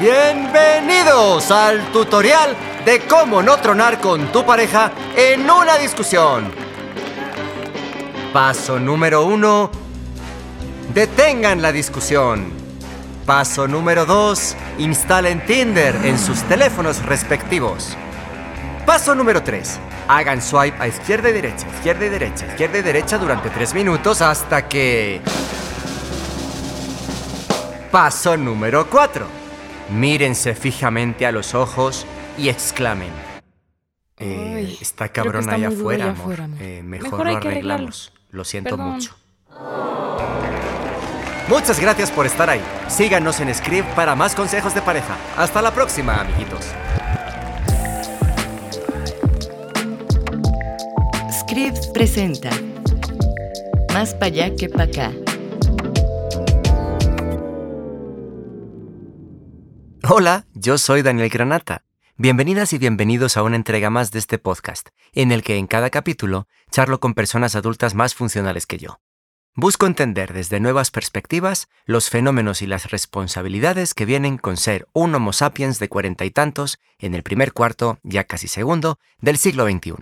Bienvenidos al tutorial de cómo no tronar con tu pareja en una discusión. Paso número uno. Detengan la discusión. Paso número dos. Instalen Tinder en sus teléfonos respectivos. Paso número 3. Hagan swipe a izquierda y derecha, izquierda y derecha, izquierda y derecha durante 3 minutos hasta que... Paso número 4. Mírense fijamente a los ojos y exclamen. Eh, Ay, está cabrón está allá afuera, allá amor. afuera, amor. Eh, mejor, Mejor lo arreglamos. Lo siento Perdón. mucho. Muchas gracias por estar ahí. Síganos en Script para más consejos de pareja. Hasta la próxima, amiguitos. Scripps presenta Más para allá que para acá. Hola, yo soy Daniel Granata. Bienvenidas y bienvenidos a una entrega más de este podcast, en el que en cada capítulo charlo con personas adultas más funcionales que yo. Busco entender desde nuevas perspectivas los fenómenos y las responsabilidades que vienen con ser un Homo sapiens de cuarenta y tantos en el primer cuarto, ya casi segundo, del siglo XXI.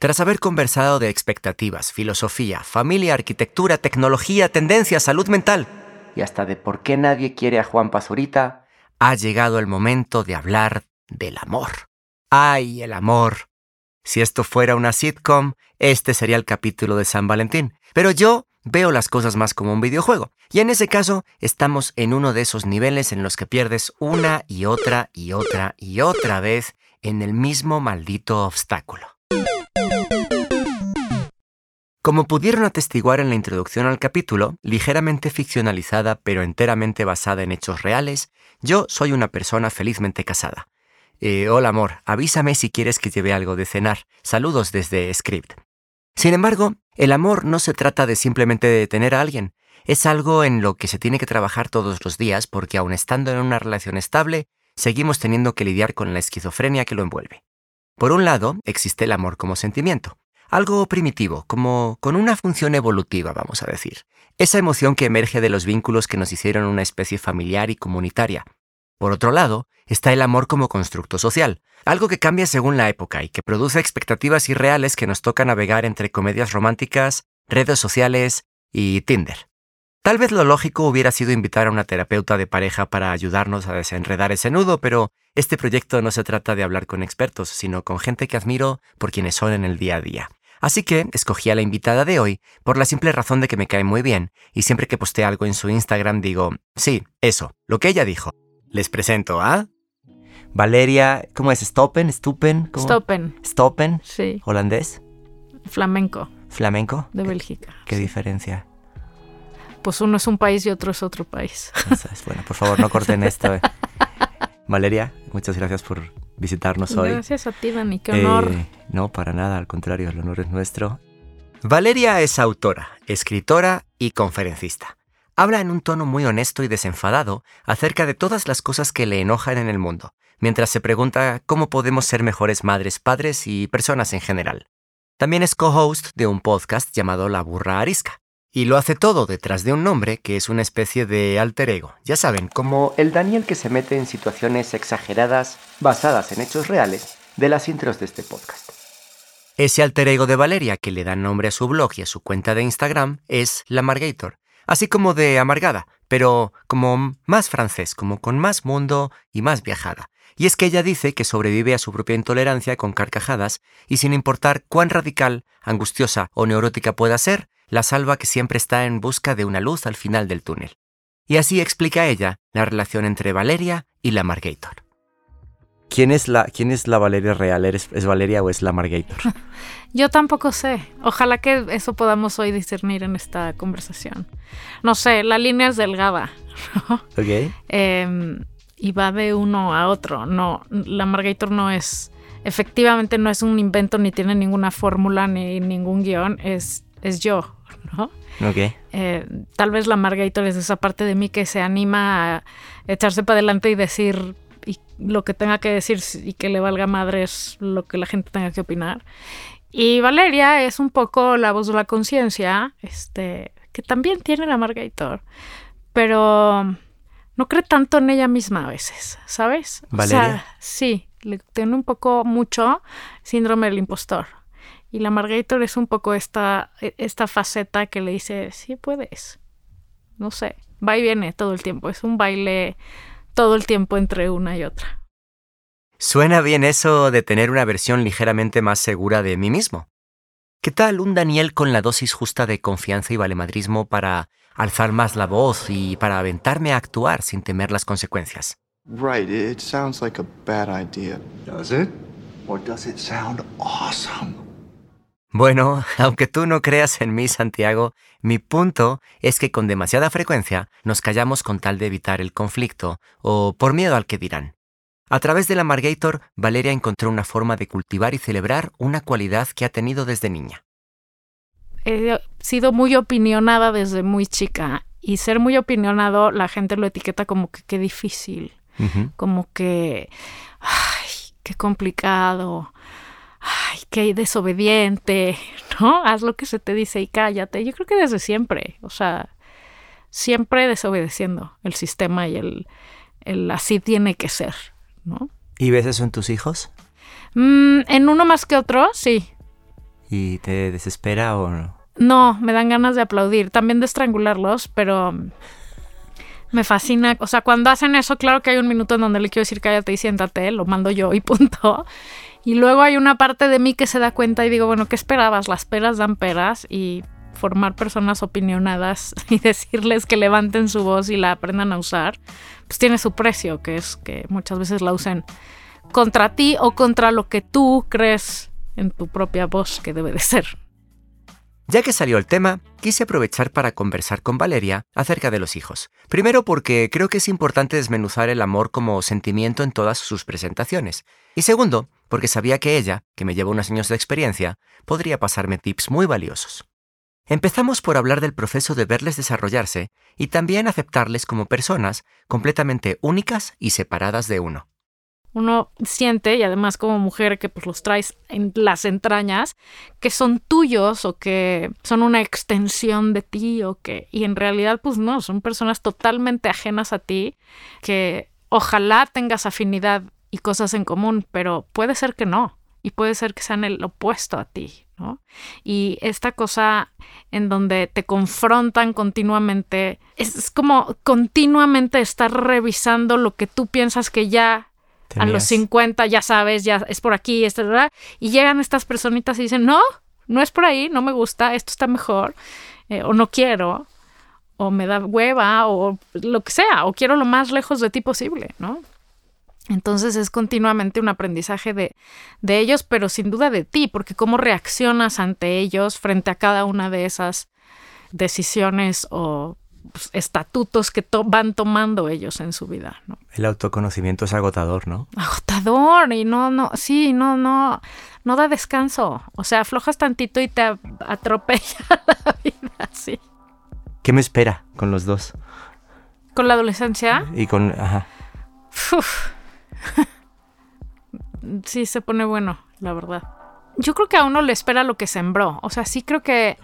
Tras haber conversado de expectativas, filosofía, familia, arquitectura, tecnología, tendencia, salud mental y hasta de por qué nadie quiere a Juan Pazurita, ha llegado el momento de hablar del amor. ¡Ay, el amor! Si esto fuera una sitcom, este sería el capítulo de San Valentín. Pero yo veo las cosas más como un videojuego. Y en ese caso, estamos en uno de esos niveles en los que pierdes una y otra y otra y otra vez en el mismo maldito obstáculo. Como pudieron atestiguar en la introducción al capítulo, ligeramente ficcionalizada pero enteramente basada en hechos reales, yo soy una persona felizmente casada. Eh, hola amor, avísame si quieres que lleve algo de cenar. Saludos desde Script. Sin embargo, el amor no se trata de simplemente de tener a alguien. Es algo en lo que se tiene que trabajar todos los días porque aun estando en una relación estable, seguimos teniendo que lidiar con la esquizofrenia que lo envuelve. Por un lado, existe el amor como sentimiento, algo primitivo, como con una función evolutiva, vamos a decir. Esa emoción que emerge de los vínculos que nos hicieron una especie familiar y comunitaria. Por otro lado, está el amor como constructo social, algo que cambia según la época y que produce expectativas irreales que nos toca navegar entre comedias románticas, redes sociales y Tinder. Tal vez lo lógico hubiera sido invitar a una terapeuta de pareja para ayudarnos a desenredar ese nudo, pero este proyecto no se trata de hablar con expertos, sino con gente que admiro por quienes son en el día a día. Así que escogí a la invitada de hoy por la simple razón de que me cae muy bien y siempre que postee algo en su Instagram digo, sí, eso, lo que ella dijo. Les presento a Valeria, ¿cómo es? Stoppen, Stupen, ¿Cómo? Stoppen, Stoppen, sí. holandés, Flamenco, flamenco. de ¿Qué- Bélgica. ¿Qué Sí. diferencia? Pues uno es un país y otro es otro país. Es bueno, por favor, no corten esto. eh. Valeria, muchas gracias por visitarnos hoy. Gracias a ti, Dani, qué honor. Eh, no, para nada, al contrario, el honor es nuestro. Valeria es autora, escritora y conferencista. Habla en un tono muy honesto y desenfadado acerca de todas las cosas que le enojan en el mundo, mientras se pregunta cómo podemos ser mejores madres, padres y personas en general. También es co-host de un podcast llamado La Burra Arisca. Y lo hace todo detrás de un nombre que es una especie de alter ego. Ya saben, como el Daniel que se mete en situaciones exageradas basadas en hechos reales de las intros de este podcast. Ese alter ego de Valeria que le da nombre a su blog y a su cuenta de Instagram es La Margator, así como de amargada, pero como más francés, como con más mundo y más viajada. Y es que ella dice que sobrevive a su propia intolerancia con carcajadas y sin importar cuán radical, angustiosa o neurótica pueda ser, la salva que siempre está en busca de una luz al final del túnel. Y así explica ella la relación entre Valeria y la Margator. ¿Quién es la, quién es la Valeria real? ¿Eres, ¿Es Valeria o es la Margator? Yo tampoco sé. Ojalá que eso podamos hoy discernir en esta conversación. No sé, la línea es delgada. ¿no? ok. Eh, y va de uno a otro. No, la Margator no es. Efectivamente, no es un invento, ni tiene ninguna fórmula, ni ningún guion. Es, es yo, ¿no? Ok. Eh, tal vez la Margator es esa parte de mí que se anima a echarse para adelante y decir y lo que tenga que decir y que le valga madre es lo que la gente tenga que opinar. Y Valeria es un poco la voz de la conciencia, este, que también tiene la Margator, pero no cree tanto en ella misma a veces, ¿sabes? ¿Valeria? O sea, sí, le tiene un poco mucho síndrome del impostor. Y la Margator es un poco esta, e, esta faceta que le dice, sí puedes. No sé, va y viene todo el tiempo. Es un baile todo el tiempo entre una y otra. Suena bien eso de tener una versión ligeramente más segura de mí mismo. ¿Qué tal un Daniel con la dosis justa de confianza y valemadrismo para alzar más la voz y para aventarme a actuar sin temer las consecuencias? Right, it sounds like a bad idea. Does it? Or does it sound awesome? Bueno, aunque tú no creas en mí, Santiago, mi punto es que con demasiada frecuencia nos callamos con tal de evitar el conflicto o por miedo al que dirán. A través de la Margator, Valeria encontró una forma de cultivar y celebrar una cualidad que ha tenido desde niña. He sido muy opinionada desde muy chica y ser muy opinionado la gente lo etiqueta como que qué difícil, como que, ay, qué complicado, ay, qué desobediente, ¿no? Haz lo que se te dice y cállate. Yo creo que desde siempre, o sea, siempre desobedeciendo el sistema y el, el así tiene que ser, ¿no? ¿Y ves eso en tus hijos? Mm, en uno más que otro, sí. ¿Y te desespera o no? No, me dan ganas de aplaudir, también de estrangularlos, pero me fascina. O sea, cuando hacen eso, claro que hay un minuto en donde le quiero decir cállate y siéntate, lo mando yo y punto. Y luego hay una parte de mí que se da cuenta y digo, bueno, ¿qué esperabas? Las peras dan peras y formar personas opinionadas y decirles que levanten su voz y la aprendan a usar, pues tiene su precio, que es que muchas veces la usen contra ti o contra lo que tú crees en tu propia voz que debe de ser. Ya que salió el tema, quise aprovechar para conversar con Valeria acerca de los hijos. Primero porque creo que es importante desmenuzar el amor como sentimiento en todas sus presentaciones. Y segundo, porque sabía que ella, que me lleva unos años de experiencia, podría pasarme tips muy valiosos. Empezamos por hablar del proceso de verles desarrollarse y también aceptarles como personas completamente únicas y separadas de uno. Uno siente, y además como mujer que pues los traes en las entrañas, que son tuyos o que son una extensión de ti o que, y en realidad pues no, son personas totalmente ajenas a ti, que ojalá tengas afinidad y cosas en común, pero puede ser que no, y puede ser que sean el opuesto a ti, ¿no? Y esta cosa en donde te confrontan continuamente, es, es como continuamente estar revisando lo que tú piensas que ya a los Tenías- 50 ya sabes, ya es por aquí, y llegan estas personitas y dicen, no, no es por ahí, no me gusta, esto está mejor, eh, o no quiero, o me da hueva, o lo que sea, o quiero lo más lejos de ti posible, ¿no? Entonces es continuamente un aprendizaje de, de ellos, pero sin duda de ti, porque cómo reaccionas ante ellos frente a cada una de esas decisiones o pues, estatutos que to- van tomando ellos en su vida, ¿no? El autoconocimiento es agotador, ¿no? agotador y no, no, sí, no, no, no da descanso. O sea, aflojas tantito y te atropella la vida, sí. ¿Qué me espera con los dos? Con la adolescencia, Y con... Ajá. uf, sí se pone bueno, la verdad. Yo creo que a uno le espera lo que sembró. O sea, sí creo que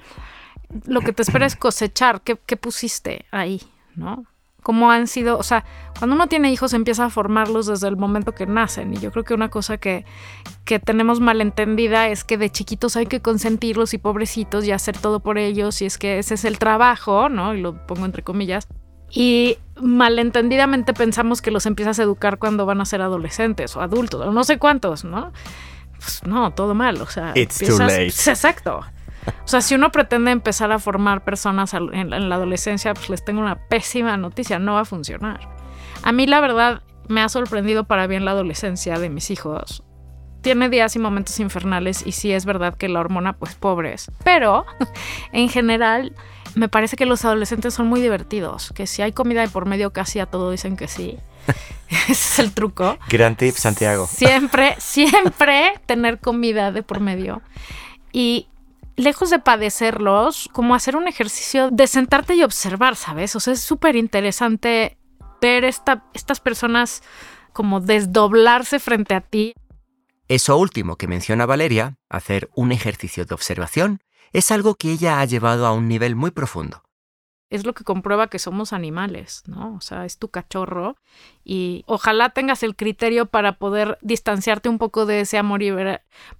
lo que te espera es cosechar. ¿Qué, qué pusiste ahí? ¿No? Cómo han sido, o sea, cuando uno tiene hijos empieza a formarlos desde el momento que nacen. Y yo creo que una cosa que, que tenemos malentendida es que de chiquitos hay que consentirlos y pobrecitos y hacer todo por ellos. Y es que ese es el trabajo, ¿no? Y lo pongo entre comillas. Y malentendidamente pensamos que los empiezas a educar cuando van a ser adolescentes o adultos, o no sé cuántos, ¿no? Pues no, todo mal, o sea. It's too late. Exacto. O sea, si uno pretende empezar a formar personas en la adolescencia, pues les tengo una pésima noticia, no va a funcionar. A mí la verdad me ha sorprendido para bien la adolescencia de mis hijos. Tiene días y momentos infernales y sí es verdad que la hormona pues pobres, pero en general me parece que los adolescentes son muy divertidos, que si hay comida de por medio casi a todo dicen que sí. Ese es el truco. Gran tip, Santiago. Siempre, siempre tener comida de por medio. Y lejos de padecerlos, como hacer un ejercicio de sentarte y observar, ¿sabes? O sea, es súper interesante ver esta, estas personas como desdoblarse frente a ti. Eso último que menciona Valeria, hacer un ejercicio de observación, es algo que ella ha llevado a un nivel muy profundo. es lo que comprueba que somos animales, ¿no? O sea, es tu cachorro y ojalá tengas el criterio para poder distanciarte un poco de ese amor y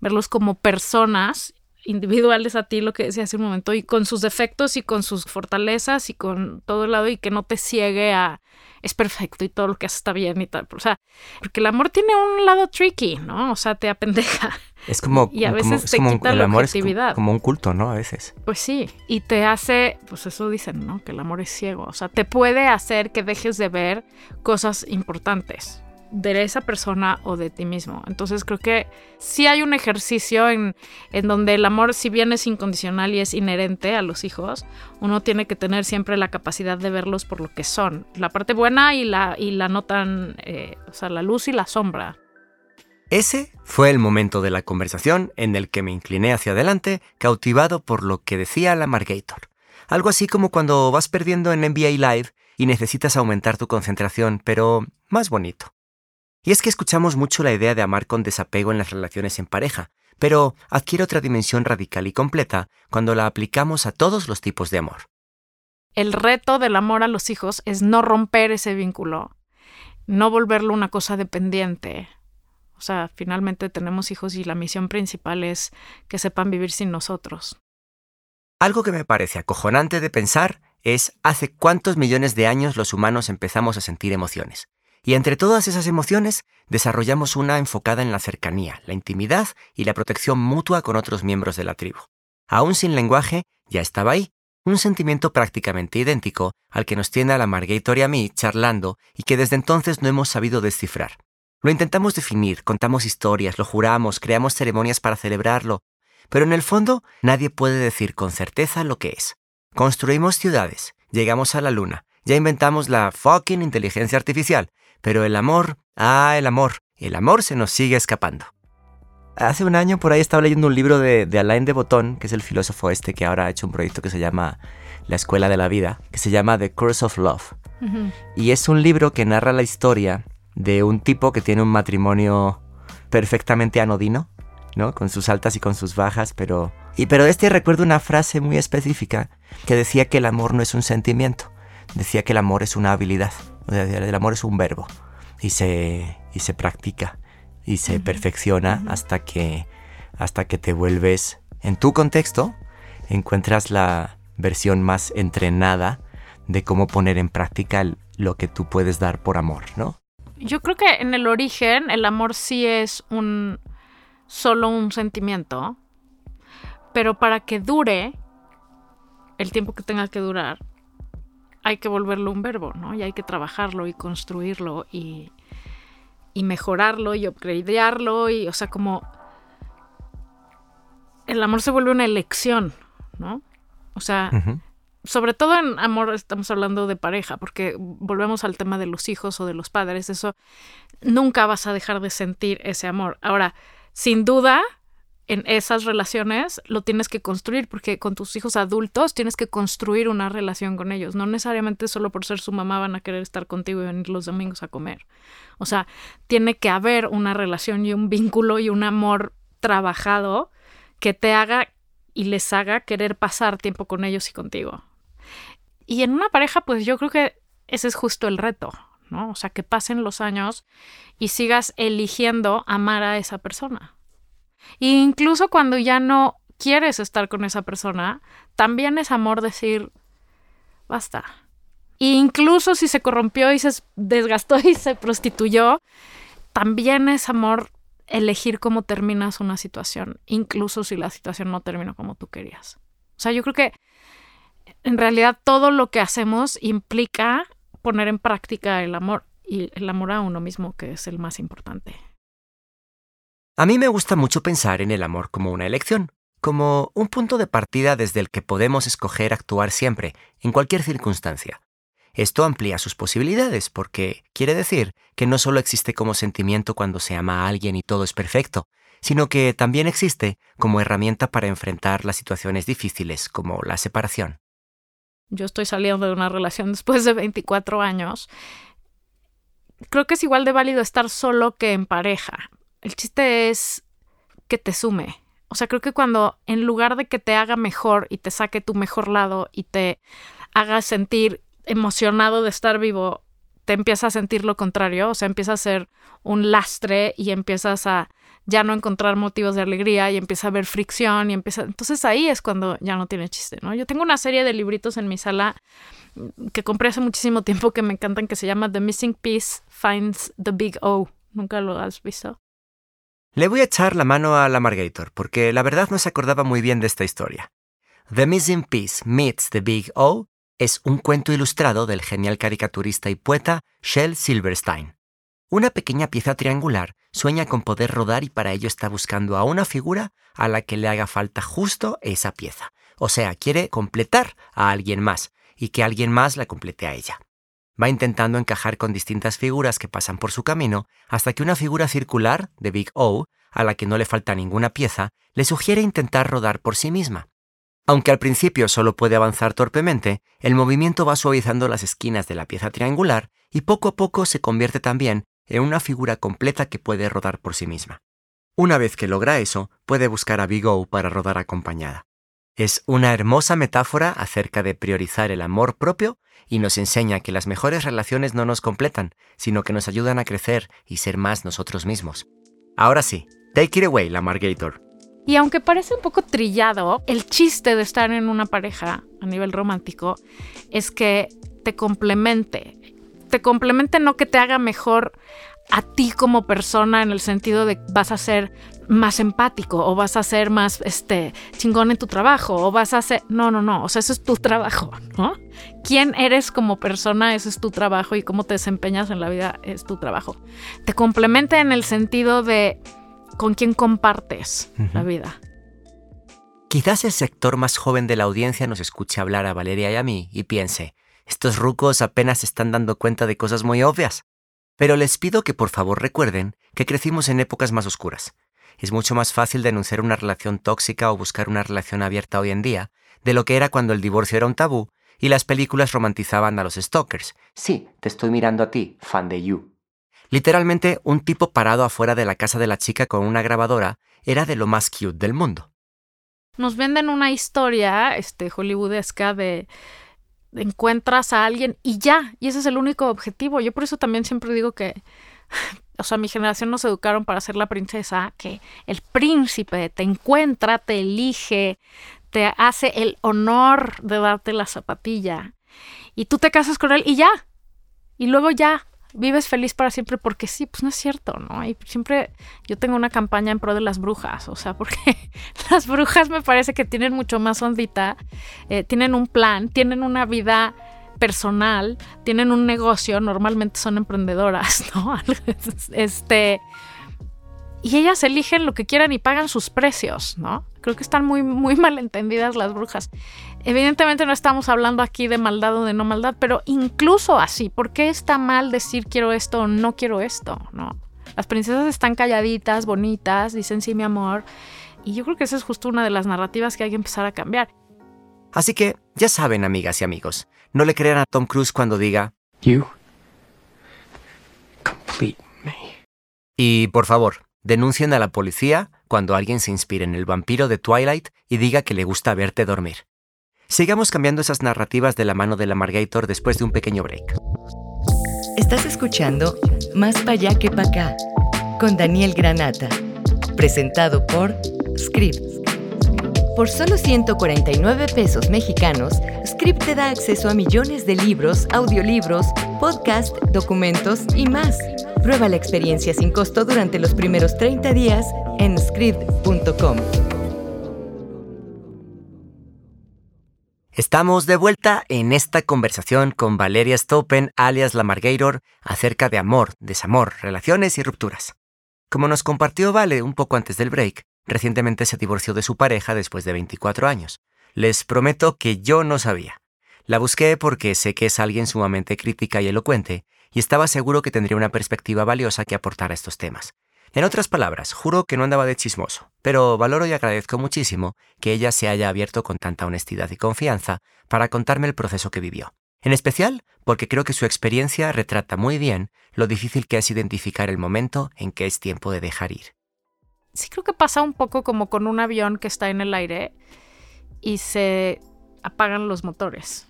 verlos como personas individuales a ti, lo que decía hace un momento, y con sus defectos y con sus fortalezas y con todo el lado y que no te ciegue a es perfecto y todo lo que hace está bien y tal. O sea, porque el amor tiene un lado tricky, ¿no? O sea, te apendeja. Es como. Y a veces te quita la objetividad. como un culto, ¿no? A veces. Pues sí. Y te hace. Pues eso dicen, ¿no? Que el amor es ciego. O sea, te puede hacer que dejes de ver cosas importantes de esa persona o de ti mismo. Entonces creo que sí hay un ejercicio en, en, donde el amor, si bien es incondicional y es inherente a los hijos, uno tiene que tener siempre la capacidad de verlos por lo que son. La parte buena y la, y la no tan, eh, o sea, la luz y la sombra. Ese fue el momento de la conversación en el que me incliné hacia adelante, cautivado por lo que decía la Margator. Algo así como cuando vas perdiendo en NBA Live y necesitas aumentar tu concentración, pero más bonito. Y es que escuchamos mucho la idea de amar con desapego en las relaciones en pareja, pero adquiere otra dimensión radical y completa cuando la aplicamos a todos los tipos de amor. El reto del amor a los hijos es no romper ese vínculo, no volverlo una cosa dependiente. O sea, finalmente tenemos hijos y la misión principal es que sepan vivir sin nosotros. Algo que me parece acojonante de pensar es hace cuántos millones de años los humanos empezamos a sentir emociones. Y entre todas esas emociones, desarrollamos una enfocada en la cercanía, la intimidad y la protección mutua con otros miembros de la tribu. Aún sin lenguaje, ya estaba ahí, un sentimiento prácticamente idéntico al que nos tiene a la Margator y a mí charlando y que desde entonces no hemos sabido descifrar. Lo intentamos definir, contamos historias, lo juramos, creamos ceremonias para celebrarlo, pero en el fondo nadie puede decir con certeza lo que es. Construimos ciudades, llegamos a la luna, ya inventamos la fucking inteligencia artificial, pero el amor, ah, el amor, el amor se nos sigue escapando. Hace un año por ahí estaba leyendo un libro de, Alain de Botton, que es el filósofo este que ahora ha hecho un proyecto que se llama La Escuela de la Vida, que se llama The Curse of Love. Y es un libro que narra la historia de un tipo que tiene un matrimonio perfectamente anodino, ¿no? Con sus altas y con sus bajas, pero... Y pero este recuerdo una frase muy específica que decía que el amor no es un sentimiento, decía que el amor es una habilidad. El amor es un verbo y se, y se practica y se perfecciona hasta, que, hasta que te vuelves, en tu contexto, encuentras la versión más entrenada de cómo poner en práctica lo que tú puedes dar por amor, ¿no? Yo creo que en el origen el amor sí es un solo un sentimiento, pero para que dure el tiempo que tenga que durar, hay que volverlo un verbo, ¿no? Y hay que trabajarlo y construirlo y, y mejorarlo y upgradearlo y, o sea, como el amor se vuelve una elección, ¿no? O sea, sobre todo en amor estamos hablando de pareja, porque volvemos al tema de los hijos o de los padres, eso nunca vas a dejar de sentir ese amor. Ahora, sin duda, en esas relaciones lo tienes que construir, porque con tus hijos adultos tienes que construir una relación con ellos. No necesariamente solo por ser su mamá van a querer estar contigo y venir los domingos a comer. O sea, tiene que haber una relación y un vínculo y un amor trabajado que te haga y les haga querer pasar tiempo con ellos y contigo. Y en una pareja, pues yo creo que ese es justo el reto, ¿no? O sea, que pasen los años y sigas eligiendo amar a esa persona. Incluso cuando ya no quieres estar con esa persona, también es amor decir, basta. Incluso si se corrompió y se desgastó y se prostituyó, también es amor elegir cómo terminas una situación, incluso si la situación no terminó como tú querías. O sea, yo creo que en realidad todo lo que hacemos implica poner en práctica el amor y el amor a uno mismo, que es el más importante. A mí me gusta mucho pensar en el amor como una elección, como un punto de partida desde el que podemos escoger actuar siempre, en cualquier circunstancia. Esto amplía sus posibilidades porque quiere decir que no solo existe como sentimiento cuando se ama a alguien y todo es perfecto, sino que también existe como herramienta para enfrentar las situaciones difíciles como la separación. Yo estoy saliendo de una relación después de 24 años. Creo que es igual de válido estar solo que en pareja, el chiste es que te sume. O sea, creo que cuando en lugar de que te haga mejor y te saque tu mejor lado y te haga sentir emocionado de estar vivo, te empieza a sentir lo contrario, o sea, empieza a ser un lastre y empiezas a ya no encontrar motivos de alegría y empieza a haber fricción y empieza... Entonces ahí es cuando ya no tiene chiste, ¿no? Yo tengo una serie de libritos en mi sala que compré hace muchísimo tiempo que me encantan, que se llama The Missing Piece Finds the Big O. ¿Nunca lo has visto? Le voy a echar la mano a la Margator, porque la verdad no se acordaba muy bien de esta historia. The Missing Piece Meets the Big O es un cuento ilustrado del genial caricaturista y poeta Shel Silverstein. Una pequeña pieza triangular sueña con poder rodar y para ello está buscando a una figura a la que le haga falta justo esa pieza. O sea, quiere completar a alguien más y que alguien más la complete a ella. Va intentando encajar con distintas figuras que pasan por su camino hasta que una figura circular de Big O, a la que no le falta ninguna pieza, le sugiere intentar rodar por sí misma. Aunque al principio solo puede avanzar torpemente, el movimiento va suavizando las esquinas de la pieza triangular y poco a poco se convierte también en una figura completa que puede rodar por sí misma. Una vez que logra eso, puede buscar a Big O para rodar acompañada. Es una hermosa metáfora acerca de priorizar el amor propio y nos enseña que las mejores relaciones no nos completan, sino que nos ayudan a crecer y ser más nosotros mismos. Ahora sí, take it away, la Margator. Y aunque parece un poco trillado, el chiste de estar en una pareja a nivel romántico es que te complemente, te complemente no que te haga mejor a ti como persona en el sentido de vas a ser más empático o vas a ser más este chingón en tu trabajo o vas a ser no no no o sea eso es tu trabajo no quién eres como persona ese es tu trabajo y cómo te desempeñas en la vida es tu trabajo. Te complementa en el sentido de con quién compartes la vida. Quizás el sector más joven de la audiencia nos escuche hablar a Valeria y a mí y piense, estos rucos apenas se están dando cuenta de cosas muy obvias. Pero les pido que por favor recuerden que crecimos en épocas más oscuras. Es mucho más fácil denunciar una relación tóxica o buscar una relación abierta hoy en día de lo que era cuando el divorcio era un tabú y las películas romantizaban a los stalkers. Sí, te estoy mirando a ti, fan de You. Literalmente, un tipo parado afuera de la casa de la chica con una grabadora era de lo más cute del mundo. nos venden una historia este hollywoodesca de encuentras a alguien y ya, y ese es el único objetivo. Yo por eso también siempre digo que, o sea, mi generación nos educaron para ser la princesa, que el príncipe te encuentra, te elige, te hace el honor de darte la zapatilla y tú te casas con él y ya, y luego ya, vives feliz para siempre porque sí, pues no es cierto, ¿no? Y siempre yo tengo una campaña en pro de las brujas, o sea, porque las brujas me parece que tienen mucho más ondita, eh, tienen un plan, tienen una vida personal, tienen un negocio, normalmente son emprendedoras, ¿no? este y ellas eligen lo que quieran y pagan sus precios, ¿no? Creo que están muy, muy mal entendidas las brujas. Evidentemente no estamos hablando aquí de maldad o de no maldad, pero incluso así, ¿por qué está mal decir quiero esto o no quiero esto? ¿No? Las princesas están calladitas, bonitas, dicen sí, mi amor. Y yo creo que esa es justo una de las narrativas que hay que empezar a cambiar. Así que, ya saben, amigas y amigos, no le crean a Tom Cruise cuando diga You complete me. Y por favor, denuncien a la policía cuando alguien se inspire en el vampiro de Twilight y diga que le gusta verte dormir. Sigamos cambiando esas narrativas de la mano de la Margator después de un pequeño break. Estás escuchando Más pa' allá que pa' acá con Daniel Granata, presentado por Script. Por solo 149 pesos mexicanos, Script te da acceso a millones de libros, audiolibros, podcast, documentos y más. Prueba la experiencia sin costo durante los primeros 30 días en script.com. Estamos de vuelta en esta conversación con Valeria Stopen, alias La Margator, acerca de amor, desamor, relaciones y rupturas. Como nos compartió Vale un poco antes del break, recientemente se divorció de su pareja después de 24 años. Les prometo que yo no sabía. La busqué porque sé que es alguien sumamente crítica y elocuente, y estaba seguro que tendría una perspectiva valiosa que aportar a estos temas. En otras palabras, juro que no andaba de chismoso, pero valoro y agradezco muchísimo que ella se haya abierto con tanta honestidad y confianza para contarme el proceso que vivió. En especial porque creo que su experiencia retrata muy bien lo difícil que es identificar el momento en que es tiempo de dejar ir. Sí creo que pasa un poco como con un avión que está en el aire y se apagan los motores.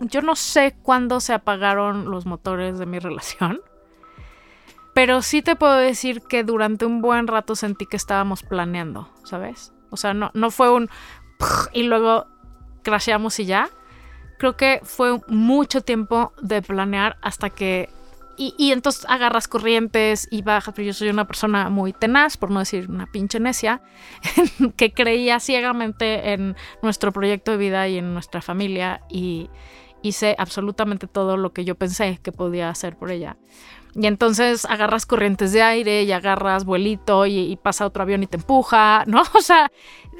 Yo no sé cuándo se apagaron los motores de mi relación, pero sí te puedo decir que durante un buen rato sentí que estábamos planeando, ¿sabes? O sea, no, no fue un y luego crasheamos y ya. Creo que fue mucho tiempo de planear hasta que y, entonces agarras corrientes y bajas, pero yo soy una persona muy tenaz, por no decir una pinche necia, que creía ciegamente en nuestro proyecto de vida y en nuestra familia y hice absolutamente todo lo que yo pensé que podía hacer por ella. Y entonces agarras corrientes de aire y agarras vuelito y, y pasa otro avión y te empuja, ¿no? O sea,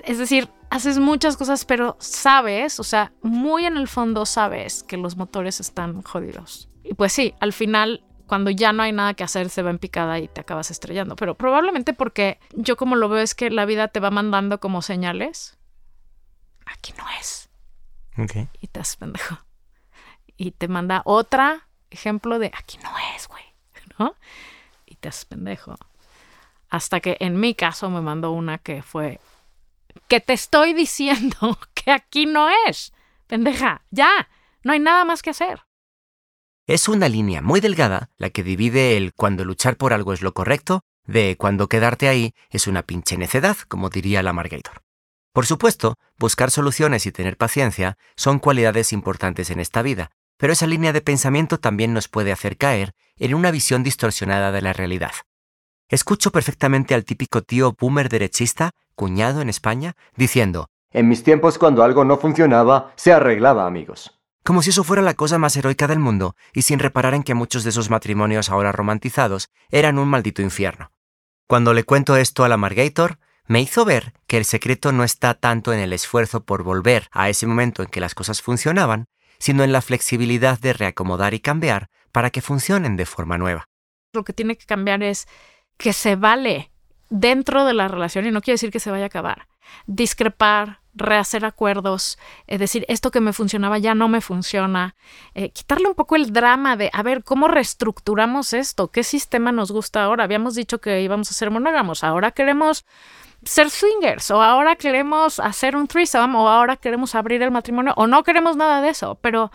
es decir, haces muchas cosas, pero sabes, o sea, muy en el fondo sabes que los motores están jodidos. Y pues sí, al final cuando ya no hay nada que hacer, se va en picada y te acabas estrellando. Pero probablemente porque yo como lo veo es que la vida te va mandando como señales. Aquí no es. Okay. Y te haces pendejo. Y te manda otra ejemplo de aquí no es, güey. ¿No? Y te haces pendejo. Hasta que en mi caso me mandó una que fue que te estoy diciendo que aquí no es. Pendeja, ya. No hay nada más que hacer. Es una línea muy delgada la que divide el cuando luchar por algo es lo correcto de cuando quedarte ahí es una pinche necedad, como diría la Margator. Por supuesto, buscar soluciones y tener paciencia son cualidades importantes en esta vida, pero esa línea de pensamiento también nos puede hacer caer en una visión distorsionada de la realidad. Escucho perfectamente al típico tío boomer derechista, cuñado en España, diciendo, En mis tiempos cuando algo no funcionaba, se arreglaba, amigos como si eso fuera la cosa más heroica del mundo, y sin reparar en que muchos de esos matrimonios ahora romantizados eran un maldito infierno. Cuando le cuento esto a la Margator, me hizo ver que el secreto no está tanto en el esfuerzo por volver a ese momento en que las cosas funcionaban, sino en la flexibilidad de reacomodar y cambiar para que funcionen de forma nueva. Lo que tiene que cambiar es que se vale dentro de la relación, y no quiere decir que se vaya a acabar, discrepar, rehacer acuerdos, es decir, esto que me funcionaba ya no me funciona, eh, quitarle un poco el drama de, a ver, ¿cómo reestructuramos esto? ¿Qué sistema nos gusta ahora? Habíamos dicho que íbamos a ser monógamos, ahora queremos ser swingers, o ahora queremos hacer un threesome, o ahora queremos abrir el matrimonio, o no queremos nada de eso, pero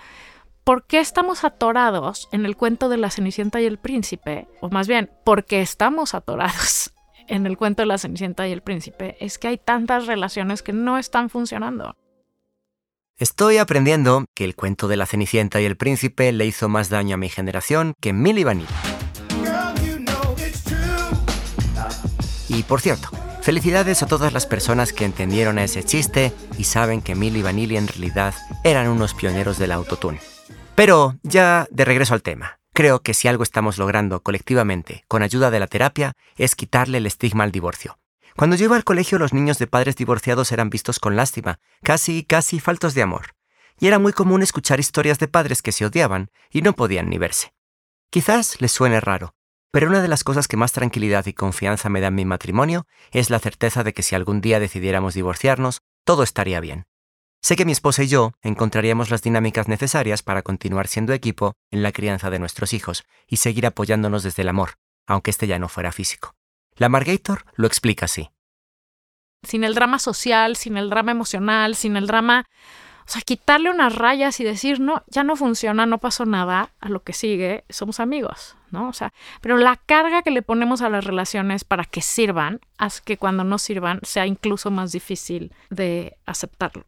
¿por qué estamos atorados en el cuento de la Cenicienta y el príncipe? O más bien, ¿por qué estamos atorados en el cuento de la Cenicienta y el príncipe es que hay tantas relaciones que no están funcionando. Estoy aprendiendo que el cuento de la Cenicienta y el príncipe le hizo más daño a mi generación que Milly Vanilli. Y por cierto, felicidades a todas las personas que entendieron ese chiste y saben que Milly Vanilli en realidad eran unos pioneros del autotune. Pero ya de regreso al tema. Creo que si algo estamos logrando colectivamente con ayuda de la terapia es quitarle el estigma al divorcio. Cuando yo iba al colegio los niños de padres divorciados eran vistos con lástima, casi, casi faltos de amor. Y era muy común escuchar historias de padres que se odiaban y no podían ni verse. Quizás les suene raro, pero una de las cosas que más tranquilidad y confianza me da en mi matrimonio es la certeza de que si algún día decidiéramos divorciarnos, todo estaría bien. Sé que mi esposa y yo encontraríamos las dinámicas necesarias para continuar siendo equipo en la crianza de nuestros hijos y seguir apoyándonos desde el amor, aunque este ya no fuera físico. La Margator lo explica así. Sin el drama social, sin el drama emocional, sin el drama... O sea, quitarle unas rayas y decir, no, ya no funciona, no pasó nada, a lo que sigue, somos amigos, ¿no? O sea, pero la carga que le ponemos a las relaciones para que sirvan hace que cuando no sirvan sea incluso más difícil de aceptarlo.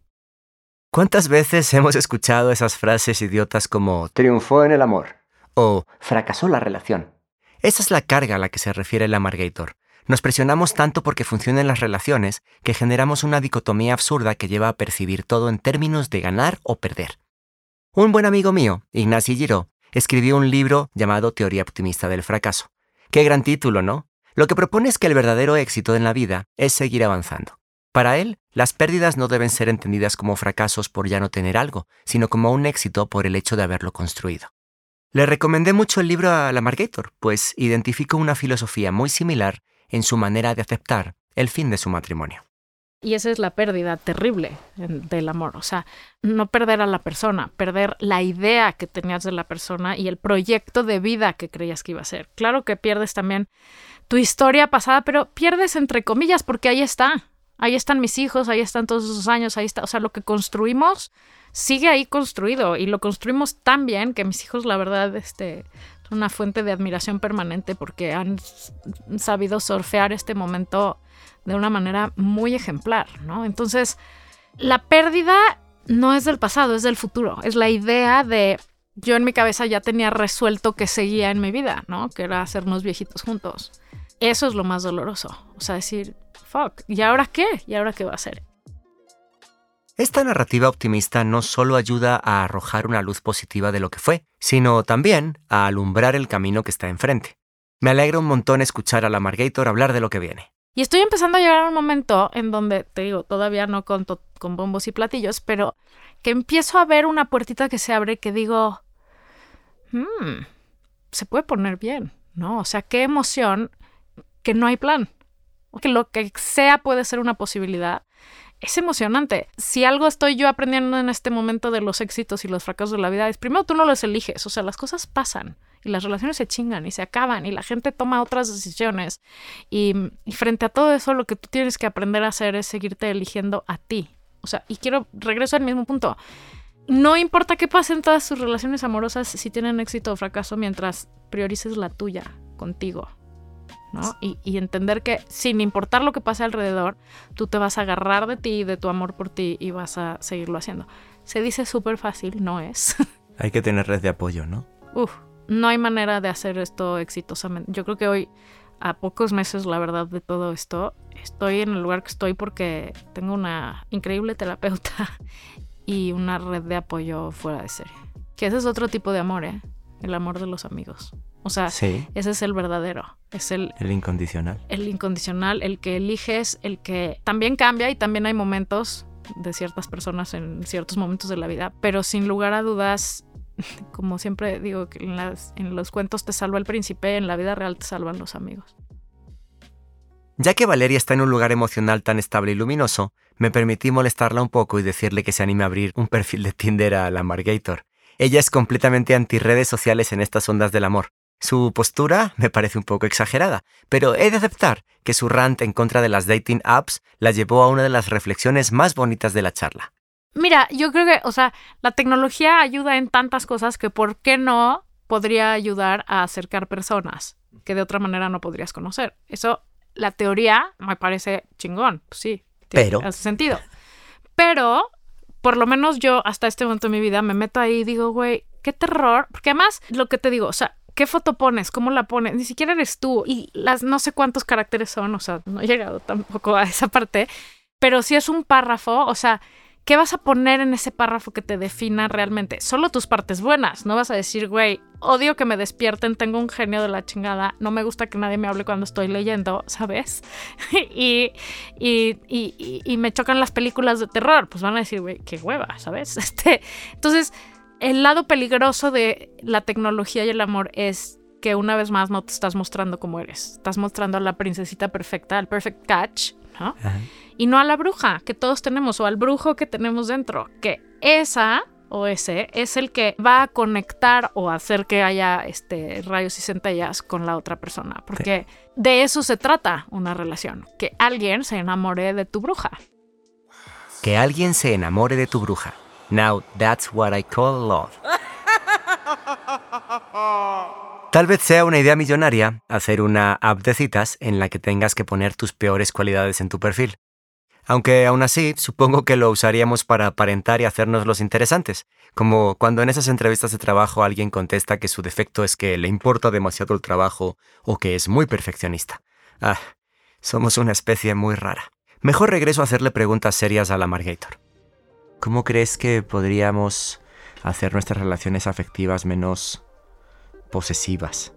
¿Cuántas veces hemos escuchado esas frases idiotas como triunfó en el amor o fracasó la relación? Esa es la carga a la que se refiere el Amargator. Nos presionamos tanto porque funcionen las relaciones que generamos una dicotomía absurda que lleva a percibir todo en términos de ganar o perder. Un buen amigo mío, Ignacio Giraud, escribió un libro llamado Teoría optimista del fracaso. Qué gran título, ¿no? Lo que propone es que el verdadero éxito en la vida es seguir avanzando. Para él, las pérdidas no deben ser entendidas como fracasos por ya no tener algo, sino como un éxito por el hecho de haberlo construido. Le recomendé mucho el libro a la Margator, pues identificó una filosofía muy similar en su manera de aceptar el fin de su matrimonio. Y esa es la pérdida terrible del amor. O sea, no perder a la persona, perder la idea que tenías de la persona y el proyecto de vida que creías que iba a ser. Claro que pierdes también tu historia pasada, pero pierdes entre comillas porque ahí está. Ahí están mis hijos, ahí están todos esos años, ahí está. O sea, lo que construimos sigue ahí construido y lo construimos tan bien que mis hijos, la verdad, este, son una fuente de admiración permanente porque han sabido surfear este momento de una manera muy ejemplar, ¿no? Entonces, la pérdida no es del pasado, es del futuro. Es la idea de yo en mi cabeza ya tenía resuelto que seguía en mi vida, ¿no? Que era hacernos viejitos juntos. Eso es lo más doloroso. O sea, decir, fuck, ¿y ahora qué? ¿Y ahora qué va a hacer? Esta narrativa optimista no solo ayuda a arrojar una luz positiva de lo que fue, sino también a alumbrar el camino que está enfrente. Me alegra un montón escuchar a la Margator hablar de lo que viene. Y estoy empezando a llegar a un momento en donde, te digo, todavía no con, con bombos y platillos, pero que empiezo a ver una puertita que se abre que digo, hmm, se puede poner bien, ¿no? O sea, qué emoción que no hay plan, o que lo que sea puede ser una posibilidad. Es emocionante. Si algo estoy yo aprendiendo en este momento de los éxitos y los fracasos de la vida, es primero tú no los eliges, o sea, las cosas pasan y las relaciones se chingan y se acaban y la gente toma otras decisiones. Y, frente a todo eso, lo que tú tienes que aprender a hacer es seguirte eligiendo a ti. O sea, y quiero, regreso al mismo punto. No importa qué pase en todas sus relaciones amorosas, si tienen éxito o fracaso, mientras priorices la tuya contigo. ¿No? Y, y, entender que sin importar lo que pase alrededor, tú te vas a agarrar de ti, de tu amor por ti y vas a seguirlo haciendo. Se dice súper fácil, no es. Hay que tener red de apoyo, ¿no? Uf, no hay manera de hacer esto exitosamente. Yo creo que hoy, a pocos meses, la verdad, de todo esto, estoy en el lugar que estoy porque tengo una increíble terapeuta y una red de apoyo fuera de serie. Que ese es otro tipo de amor, ¿eh? El amor de los amigos. O sea, ese es el verdadero. Es el, el incondicional. El incondicional, el que eliges, el que también cambia y también hay momentos de ciertas personas en ciertos momentos de la vida, pero sin lugar a dudas como siempre digo, que en, los cuentos te salva el príncipe, en la vida real te salvan los amigos. Ya que Valeria está en un lugar emocional tan estable y luminoso, me permití molestarla un poco y decirle que se anime a abrir un perfil de Tinder a la Margator. Ella es completamente anti redes sociales en estas ondas del amor. Su postura me parece un poco exagerada, pero he de aceptar que su rant en contra de las dating apps la llevó a una de las reflexiones más bonitas de la charla. Mira, yo creo que, o sea, la tecnología ayuda en tantas cosas que ¿por qué no podría ayudar a acercar personas que de otra manera no podrías conocer? Eso, la teoría me parece chingón, pues sí, pero hace sentido. Pero, por lo menos yo hasta este momento de mi vida me meto ahí y digo, güey, qué terror, porque además lo que te digo, o sea, ¿qué foto pones? ¿Cómo la pones? Ni siquiera eres tú y las no sé cuántos caracteres son, o sea, no he llegado tampoco a esa parte, pero si es un párrafo, o sea, ¿qué vas a poner en ese párrafo que te defina realmente? Solo tus partes buenas. No vas a decir, güey, odio que me despierten, tengo un genio de la chingada, no me gusta que nadie me hable cuando estoy leyendo, ¿sabes? y, y, me chocan las películas de terror. Pues van a decir, güey, qué hueva, ¿sabes? Este, entonces, el lado peligroso de la tecnología y el amor es que una vez más no te estás mostrando como eres. Estás mostrando a la princesita perfecta, al perfect catch, ¿no? y no a la bruja que todos tenemos o al brujo que tenemos dentro, que esa o ese es el que va a conectar o hacer que haya este, rayos y centellas con la otra persona, porque de eso se trata una relación, que alguien se enamore de tu bruja. Que alguien se enamore de tu bruja. Now that's what I call love. Tal vez sea una idea millonaria hacer una app de citas en la que tengas que poner tus peores cualidades en tu perfil. Aunque aún así, supongo que lo usaríamos para aparentar y hacernos los interesantes, como cuando en esas entrevistas de trabajo alguien contesta que su defecto es que le importa demasiado el trabajo o que es muy perfeccionista. Ah, somos una especie muy rara. Mejor regreso a hacerle preguntas serias a la Margator. ¿Cómo crees que podríamos hacer nuestras relaciones afectivas menos posesivas?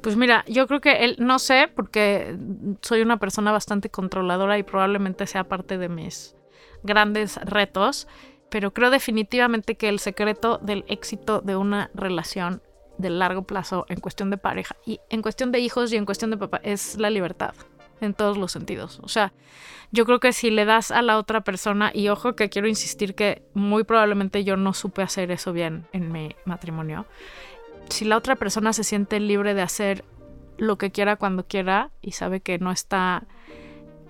Pues mira, yo creo que él, no sé, porque soy una persona bastante controladora y probablemente sea parte de mis grandes retos, pero creo definitivamente que el secreto del éxito de una relación de largo plazo en cuestión de pareja y en cuestión de hijos y en cuestión de papá es la libertad. En todos los sentidos. O sea, yo creo que si le das a la otra persona, y ojo que quiero insistir que muy probablemente yo no supe hacer eso bien en mi matrimonio, si la otra persona se siente libre de hacer lo que quiera cuando quiera y sabe que no está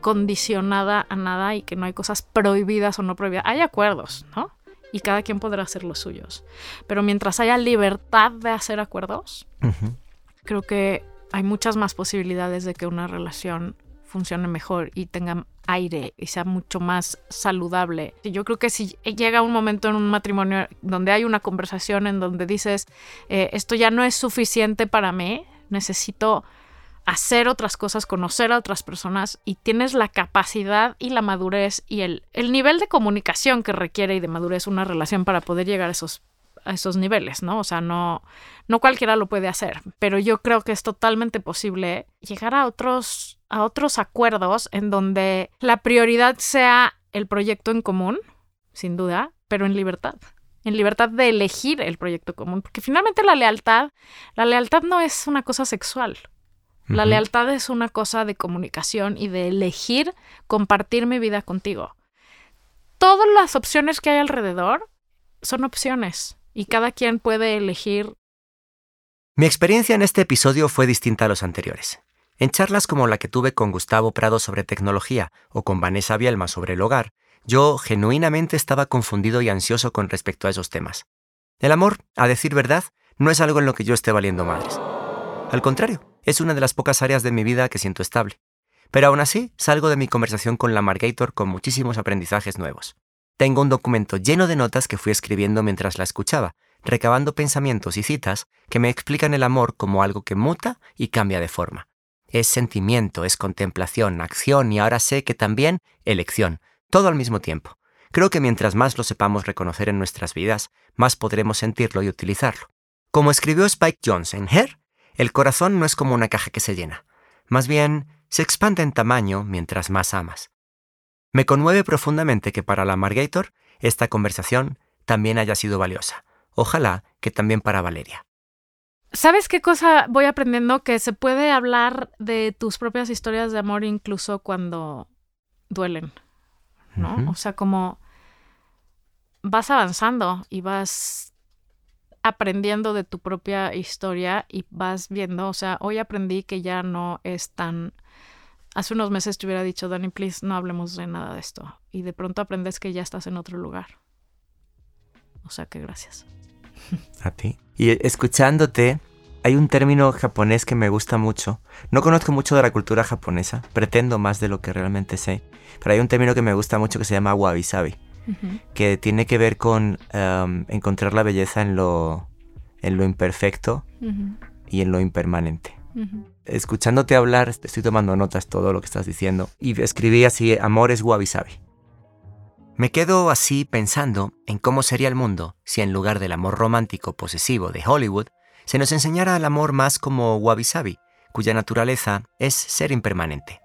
condicionada a nada y que no hay cosas prohibidas o no prohibidas, hay acuerdos, ¿no? Y cada quien podrá hacer los suyos. Pero mientras haya libertad de hacer acuerdos, creo que hay muchas más posibilidades de que una relación funcione mejor y tenga aire y sea mucho más saludable. Yo creo que si llega un momento en un matrimonio donde hay una conversación en donde dices, eh, esto ya no es suficiente para mí, necesito hacer otras cosas, conocer a otras personas y tienes la capacidad y la madurez y el, el nivel de comunicación que requiere y de madurez una relación para poder llegar a esos a esos niveles, ¿no? O sea, no, no cualquiera lo puede hacer, pero yo creo que es totalmente posible llegar a otros, a otros acuerdos en donde la prioridad sea el proyecto en común, sin duda, pero en libertad. En libertad de elegir el proyecto común. Porque finalmente la lealtad, la lealtad no es una cosa sexual. La lealtad es una cosa de comunicación y de elegir compartir mi vida contigo. Todas las opciones que hay alrededor son opciones y cada quien puede elegir. Mi experiencia en este episodio fue distinta a los anteriores. En charlas como la que tuve con Gustavo Prado sobre tecnología o con Vanessa Bielma sobre el hogar, yo genuinamente estaba confundido y ansioso con respecto a esos temas. El amor, a decir verdad, no es algo en lo que yo esté valiendo madres. Al contrario, es una de las pocas áreas de mi vida que siento estable. Pero aún así, salgo de mi conversación con la Margator con muchísimos aprendizajes nuevos. Tengo un documento lleno de notas que fui escribiendo mientras la escuchaba, recabando pensamientos y citas que me explican el amor como algo que muta y cambia de forma. Es sentimiento, es contemplación, acción y ahora sé que también elección, todo al mismo tiempo. Creo que mientras más lo sepamos reconocer en nuestras vidas, más podremos sentirlo y utilizarlo. Como escribió Spike Jones en Her, el corazón no es como una caja que se llena. Más bien, se expande en tamaño mientras más amas. Me conmueve profundamente que para la Margator esta conversación también haya sido valiosa. Ojalá que también para Valeria. ¿Sabes qué cosa voy aprendiendo? Que se puede hablar de tus propias historias de amor incluso cuando duelen, ¿no? O sea, como vas avanzando y vas aprendiendo de tu propia historia y vas viendo, o sea, hoy aprendí que ya no es tan hace unos meses te hubiera dicho, Dani, please, no hablemos de nada de esto. Y de pronto aprendes que ya estás en otro lugar. O sea que gracias. A ti. Y escuchándote, hay un término japonés que me gusta mucho. No conozco mucho de la cultura japonesa, pretendo más de lo que realmente sé. Pero hay un término que me gusta mucho que se llama wabi-sabi, que tiene que ver con um, encontrar la belleza en lo, en lo imperfecto y en lo impermanente. Escuchándote hablar, estoy tomando notas todo lo que estás diciendo. Y escribí así, amor es wabi sabi. Me quedo así pensando en cómo sería el mundo si en lugar del amor romántico posesivo de Hollywood, se nos enseñara el amor más como wabi sabi, cuya naturaleza es ser impermanente.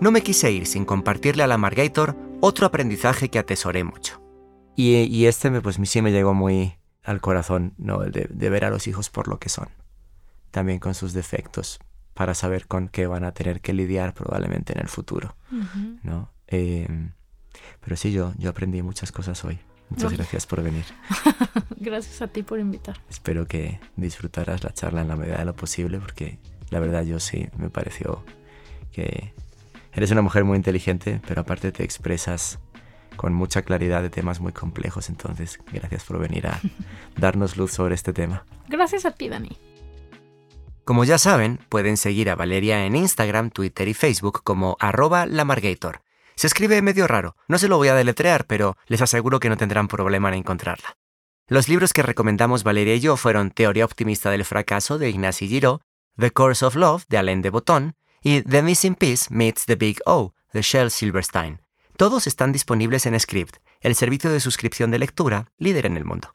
No me quise ir sin compartirle a la Margator otro aprendizaje que atesoré mucho. Y, este pues sí me llegó muy al corazón, ¿no? De, ver a los hijos por lo que son. También con sus defectos, para saber con qué van a tener que lidiar probablemente en el futuro, ¿no? Em, pero sí, yo, yo aprendí muchas cosas hoy. Muchas gracias por venir. gracias a ti por invitar. Espero que disfrutaras la charla en la medida de lo posible, porque la verdad yo sí me pareció que eres una mujer muy inteligente, pero aparte te expresas con mucha claridad de temas muy complejos. Entonces, gracias por venir a darnos luz sobre este tema. Gracias a ti, Dani. Como ya saben, pueden seguir a Valeria en Instagram, Twitter y Facebook como arroba lamargator. Se escribe medio raro, no se lo voy a deletrear, pero les aseguro que no tendrán problema en encontrarla. Los libros que recomendamos Valeria y yo fueron Teoría optimista del fracaso de Ignacy Giraud, The Course of Love de Alain de Botton y The Missing Piece Meets the Big O de Shel Silverstein. Todos están disponibles en Script, el servicio de suscripción de lectura líder en el mundo.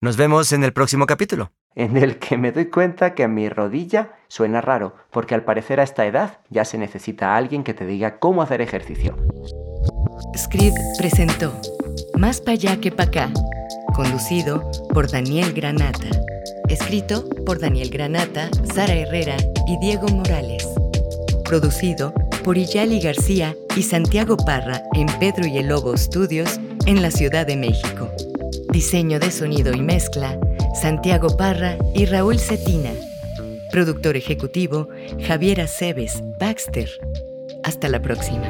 Nos vemos en el próximo capítulo, en el que me doy cuenta que mi rodilla suena raro, porque al parecer a esta edad ya se necesita alguien que te diga cómo hacer ejercicio. Script presentó Más para allá que para acá, conducido por Daniel Granata. Escrito por Daniel Granata, Sara Herrera y Diego Morales. Producido por Iyali García y Santiago Parra en Pedro y el Lobo Studios en la Ciudad de México. Diseño de sonido y mezcla, Santiago Parra y Raúl Cetina. Productor ejecutivo, Javier Aceves Baxter. Hasta la próxima.